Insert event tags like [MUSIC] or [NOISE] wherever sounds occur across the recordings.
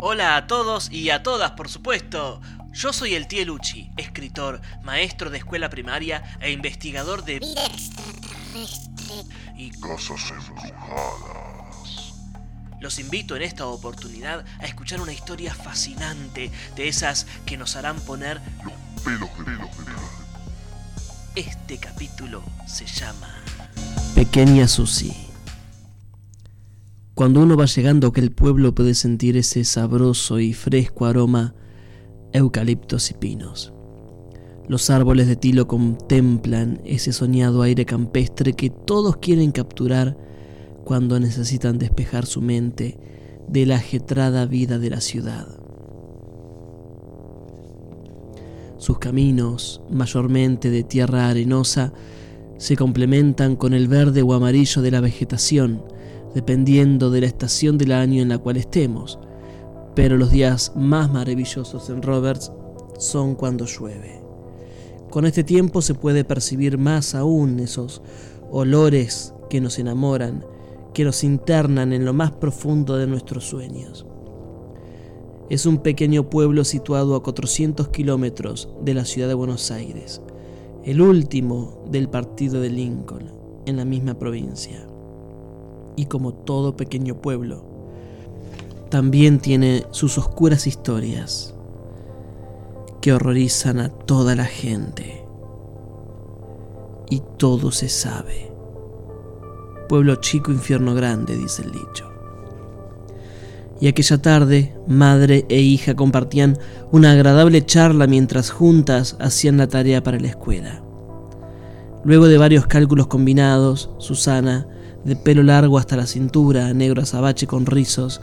Hola a todos y a todas, por supuesto. Yo soy el tío Luchi, escritor, maestro de escuela primaria e investigador de Vida extraterrestre. y Casas embrujadas. los invito en esta oportunidad a escuchar una historia fascinante de esas que nos harán poner Los pelos de pelos de pelos. este capítulo se llama Pequeña Susi. Cuando uno va llegando a aquel pueblo puede sentir ese sabroso y fresco aroma eucaliptos y pinos. Los árboles de tilo contemplan ese soñado aire campestre que todos quieren capturar cuando necesitan despejar su mente de la ajetrada vida de la ciudad. Sus caminos, mayormente de tierra arenosa, se complementan con el verde o amarillo de la vegetación, dependiendo de la estación del año en la cual estemos. Pero los días más maravillosos en Roberts son cuando llueve. Con este tiempo se puede percibir más aún esos olores que nos enamoran, que nos internan en lo más profundo de nuestros sueños. Es un pequeño pueblo situado a 400 kilómetros de la ciudad de Buenos Aires, el último del partido de Lincoln, en la misma provincia. Y como todo pequeño pueblo, también tiene sus oscuras historias que horrorizan a toda la gente. Y todo se sabe. Pueblo chico, infierno grande, dice el dicho. Y aquella tarde, madre e hija compartían una agradable charla mientras juntas hacían la tarea para la escuela. Luego de varios cálculos combinados, Susana, de pelo largo hasta la cintura, negro azabache con rizos,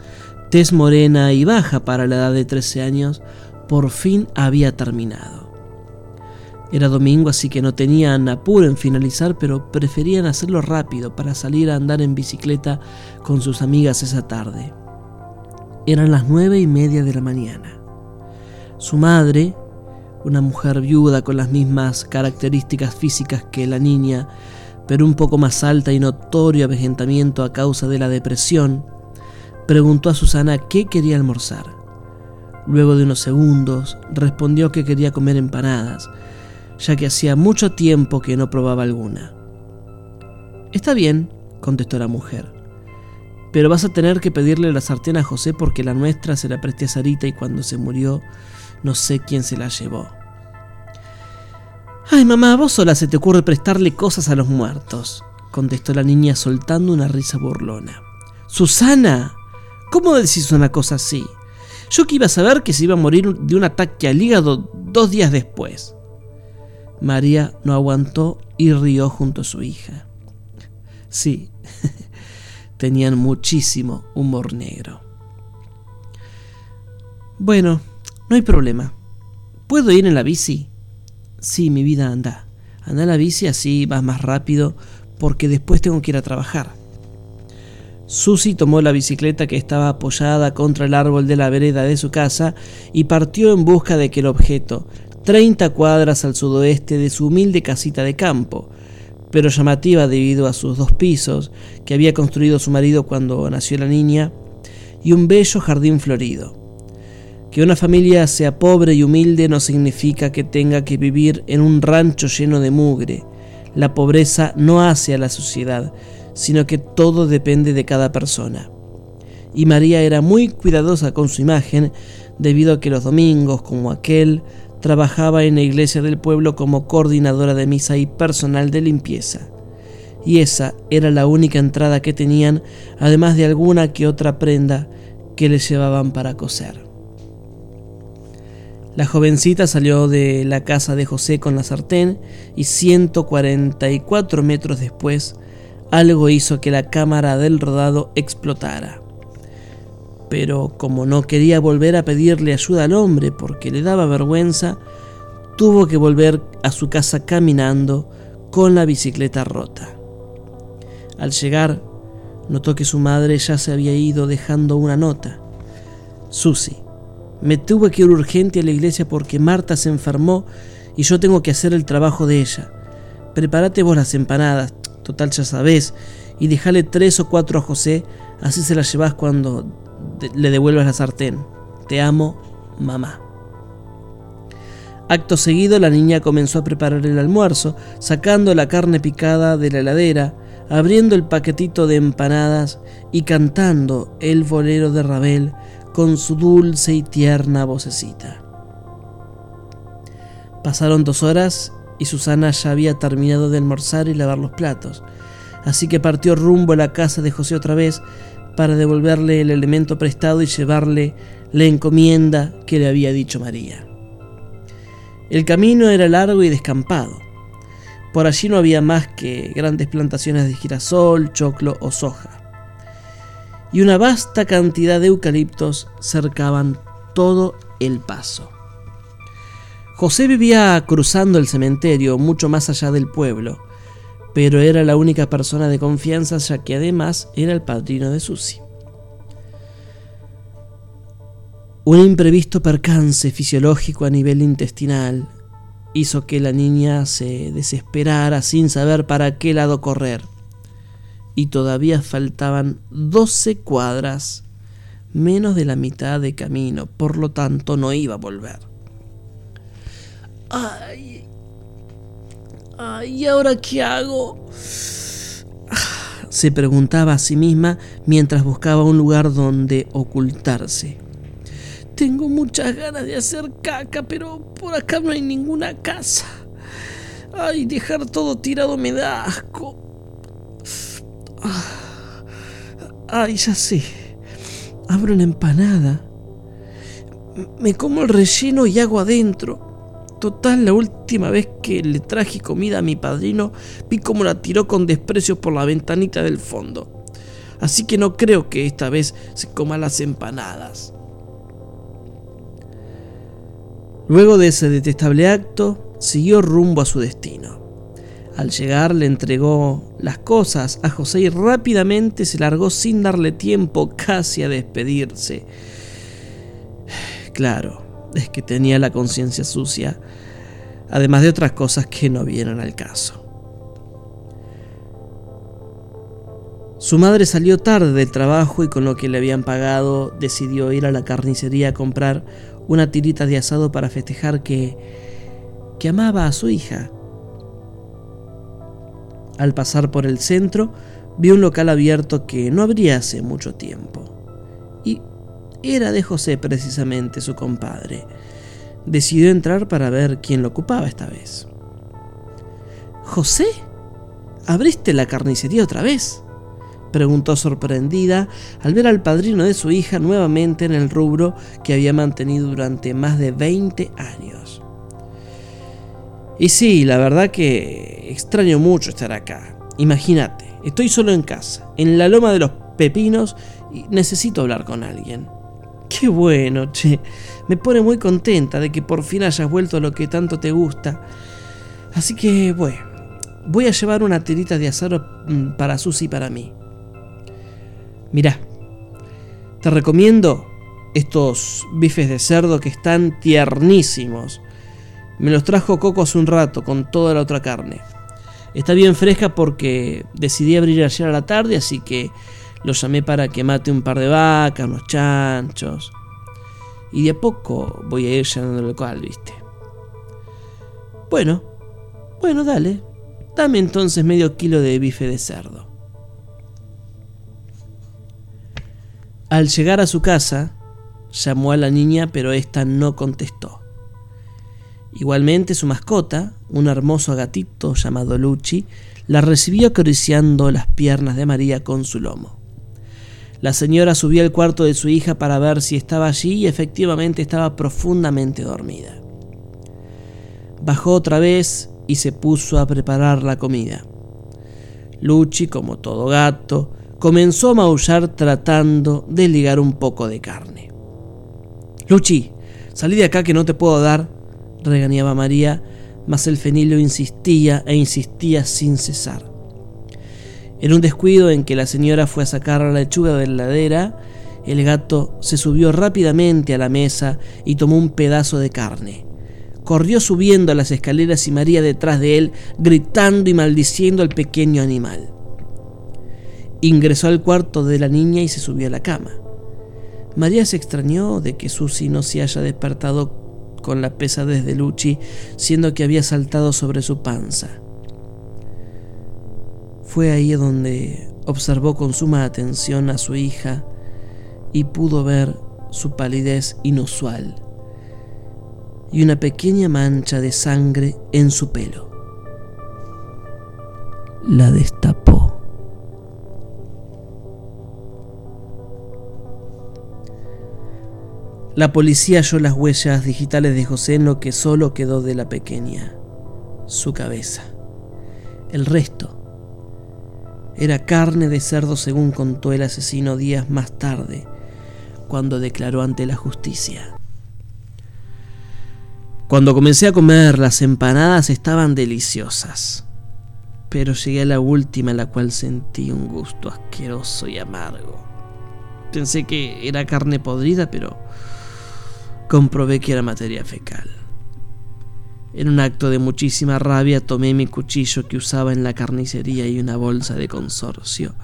tez morena y baja para la edad de 13 años, por fin había terminado. Era domingo, así que no tenían apuro en finalizar, pero preferían hacerlo rápido para salir a andar en bicicleta con sus amigas esa tarde. Eran las nueve y media de la mañana. Su madre, una mujer viuda con las mismas características físicas que la niña, pero un poco más alta y notorio avejentamiento a causa de la depresión, preguntó a Susana qué quería almorzar. Luego de unos segundos respondió que quería comer empanadas, ya que hacía mucho tiempo que no probaba alguna. Está bien, contestó la mujer, pero vas a tener que pedirle la sartén a José porque la nuestra se la presté a Sarita y cuando se murió no sé quién se la llevó. Ay, mamá, a vos sola se te ocurre prestarle cosas a los muertos, contestó la niña soltando una risa burlona. Susana, ¿cómo decís una cosa así? Yo que iba a saber que se iba a morir de un ataque al hígado dos días después. María no aguantó y rió junto a su hija. Sí, [LAUGHS] tenían muchísimo humor negro. Bueno, no hay problema. ¿Puedo ir en la bici? Sí, mi vida, anda. Anda la bici así vas más rápido porque después tengo que ir a trabajar. Susi tomó la bicicleta que estaba apoyada contra el árbol de la vereda de su casa y partió en busca de aquel objeto, 30 cuadras al sudoeste de su humilde casita de campo, pero llamativa debido a sus dos pisos que había construido su marido cuando nació la niña y un bello jardín florido. Que una familia sea pobre y humilde no significa que tenga que vivir en un rancho lleno de mugre. La pobreza no hace a la sociedad, sino que todo depende de cada persona. Y María era muy cuidadosa con su imagen debido a que los domingos, como aquel, trabajaba en la iglesia del pueblo como coordinadora de misa y personal de limpieza. Y esa era la única entrada que tenían, además de alguna que otra prenda que les llevaban para coser. La jovencita salió de la casa de José con la sartén y 144 metros después algo hizo que la cámara del rodado explotara. Pero como no quería volver a pedirle ayuda al hombre porque le daba vergüenza, tuvo que volver a su casa caminando con la bicicleta rota. Al llegar, notó que su madre ya se había ido dejando una nota. Susi, me tuve que ir urgente a la iglesia porque Marta se enfermó y yo tengo que hacer el trabajo de ella. Prepárate vos las empanadas, total ya sabés, y dejale tres o cuatro a José, así se las llevas cuando le devuelvas la sartén. Te amo, mamá. Acto seguido la niña comenzó a preparar el almuerzo, sacando la carne picada de la heladera, abriendo el paquetito de empanadas y cantando el bolero de Rabel con su dulce y tierna vocecita. Pasaron dos horas y Susana ya había terminado de almorzar y lavar los platos, así que partió rumbo a la casa de José otra vez para devolverle el elemento prestado y llevarle la encomienda que le había dicho María. El camino era largo y descampado. Por allí no había más que grandes plantaciones de girasol, choclo o soja. Y una vasta cantidad de eucaliptos cercaban todo el paso. José vivía cruzando el cementerio mucho más allá del pueblo, pero era la única persona de confianza ya que además era el padrino de Susi. Un imprevisto percance fisiológico a nivel intestinal hizo que la niña se desesperara sin saber para qué lado correr. Y todavía faltaban 12 cuadras, menos de la mitad de camino, por lo tanto no iba a volver. Ay, ay, ¿y ahora qué hago? [SIGHS] Se preguntaba a sí misma mientras buscaba un lugar donde ocultarse. Tengo muchas ganas de hacer caca, pero por acá no hay ninguna casa. Ay, dejar todo tirado me da asco. Ay, ya sé. Abro una empanada. Me como el relleno y hago adentro. Total, la última vez que le traje comida a mi padrino, vi cómo la tiró con desprecio por la ventanita del fondo. Así que no creo que esta vez se coma las empanadas. Luego de ese detestable acto, siguió rumbo a su destino. Al llegar le entregó las cosas a José y rápidamente se largó sin darle tiempo casi a despedirse. Claro, es que tenía la conciencia sucia, además de otras cosas que no vieron al caso. Su madre salió tarde del trabajo y con lo que le habían pagado decidió ir a la carnicería a comprar una tirita de asado para festejar que, que amaba a su hija. Al pasar por el centro, vio un local abierto que no abría hace mucho tiempo. Y era de José precisamente, su compadre. Decidió entrar para ver quién lo ocupaba esta vez. ¿José? ¿Abriste la carnicería otra vez? preguntó sorprendida al ver al padrino de su hija nuevamente en el rubro que había mantenido durante más de 20 años. Y sí, la verdad que extraño mucho estar acá. Imagínate, estoy solo en casa, en la loma de los pepinos y necesito hablar con alguien. Qué bueno, che. Me pone muy contenta de que por fin hayas vuelto a lo que tanto te gusta. Así que, bueno, voy a llevar una tirita de asado mm, para Susi y para mí. Mirá, te recomiendo estos bifes de cerdo que están tiernísimos. Me los trajo Coco hace un rato con toda la otra carne. Está bien fresca porque decidí abrir ayer a la tarde, así que lo llamé para que mate un par de vacas, unos chanchos. Y de a poco voy a ir llenando el local, viste. Bueno, bueno, dale. Dame entonces medio kilo de bife de cerdo. Al llegar a su casa, llamó a la niña, pero ésta no contestó. Igualmente su mascota, un hermoso gatito llamado Luchi, la recibió acariciando las piernas de María con su lomo. La señora subió al cuarto de su hija para ver si estaba allí y efectivamente estaba profundamente dormida. Bajó otra vez y se puso a preparar la comida. Luchi, como todo gato, comenzó a maullar tratando de ligar un poco de carne. Luchi, salí de acá que no te puedo dar, regañaba María, mas el fenilio insistía e insistía sin cesar. En un descuido en que la señora fue a sacar la lechuga de la heladera, el gato se subió rápidamente a la mesa y tomó un pedazo de carne. Corrió subiendo las escaleras y María detrás de él, gritando y maldiciendo al pequeño animal. Ingresó al cuarto de la niña y se subió a la cama. María se extrañó de que Susi no se haya despertado con la pesadez de Luchi, siendo que había saltado sobre su panza. Fue ahí donde observó con suma atención a su hija y pudo ver su palidez inusual y una pequeña mancha de sangre en su pelo. La destapó. La policía halló las huellas digitales de José en lo que solo quedó de la pequeña, su cabeza. El resto era carne de cerdo según contó el asesino días más tarde, cuando declaró ante la justicia. Cuando comencé a comer, las empanadas estaban deliciosas, pero llegué a la última en la cual sentí un gusto asqueroso y amargo. Pensé que era carne podrida, pero comprobé que era materia fecal. En un acto de muchísima rabia tomé mi cuchillo que usaba en la carnicería y una bolsa de consorcio.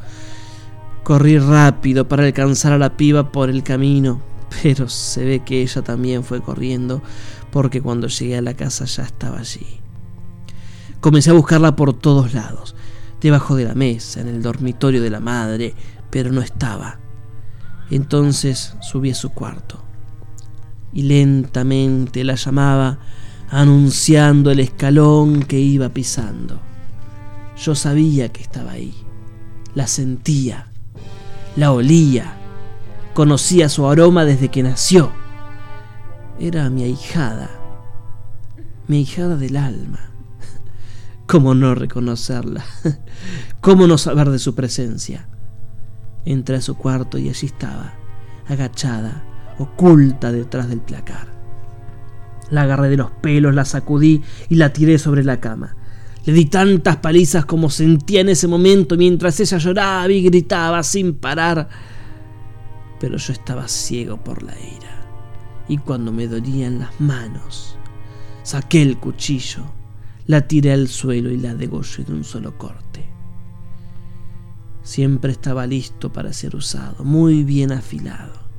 Corrí rápido para alcanzar a la piba por el camino, pero se ve que ella también fue corriendo porque cuando llegué a la casa ya estaba allí. Comencé a buscarla por todos lados, debajo de la mesa, en el dormitorio de la madre, pero no estaba. Entonces subí a su cuarto y lentamente la llamaba anunciando el escalón que iba pisando. Yo sabía que estaba ahí, la sentía, la olía, conocía su aroma desde que nació. Era mi ahijada, mi ahijada del alma. [LAUGHS] ¿Cómo no reconocerla? [LAUGHS] ¿Cómo no saber de su presencia? Entré a su cuarto y allí estaba, agachada, oculta detrás del placar. La agarré de los pelos, la sacudí y la tiré sobre la cama. Le di tantas palizas como sentía en ese momento mientras ella lloraba y gritaba sin parar. Pero yo estaba ciego por la ira. Y cuando me dolían las manos, saqué el cuchillo, la tiré al suelo y la degollé de un solo corte. Siempre estaba listo para ser usado, muy bien afilado.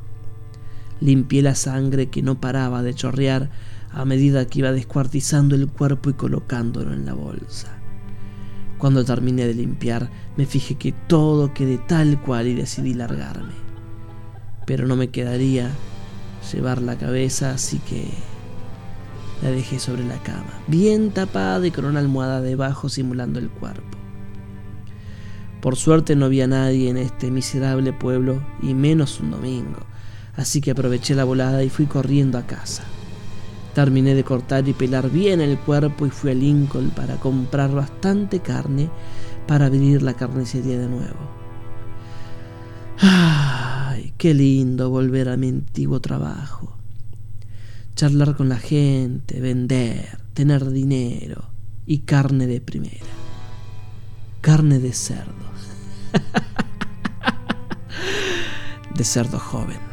Limpié la sangre que no paraba de chorrear a medida que iba descuartizando el cuerpo y colocándolo en la bolsa. Cuando terminé de limpiar, me fijé que todo quedé tal cual y decidí largarme. Pero no me quedaría llevar la cabeza, así que la dejé sobre la cama, bien tapada y con una almohada debajo simulando el cuerpo. Por suerte no había nadie en este miserable pueblo y menos un domingo así que aproveché la volada y fui corriendo a casa. Terminé de cortar y pelar bien el cuerpo y fui a Lincoln para comprar bastante carne para abrir la carnicería de nuevo. ¡Ay, qué lindo volver a mi antiguo trabajo! Charlar con la gente, vender, tener dinero y carne de primera. Carne de cerdo. [LAUGHS] de cerdo joven.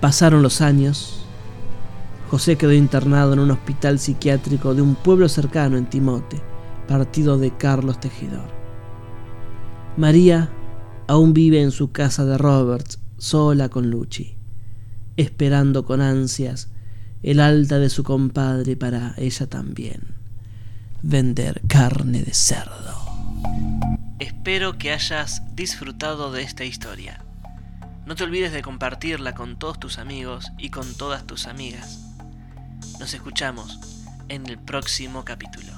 Pasaron los años. José quedó internado en un hospital psiquiátrico de un pueblo cercano en Timote, partido de Carlos Tejidor. María aún vive en su casa de Roberts, sola con Luchi, esperando con ansias el alta de su compadre para ella también. Vender carne de cerdo. Espero que hayas disfrutado de esta historia. No te olvides de compartirla con todos tus amigos y con todas tus amigas. Nos escuchamos en el próximo capítulo.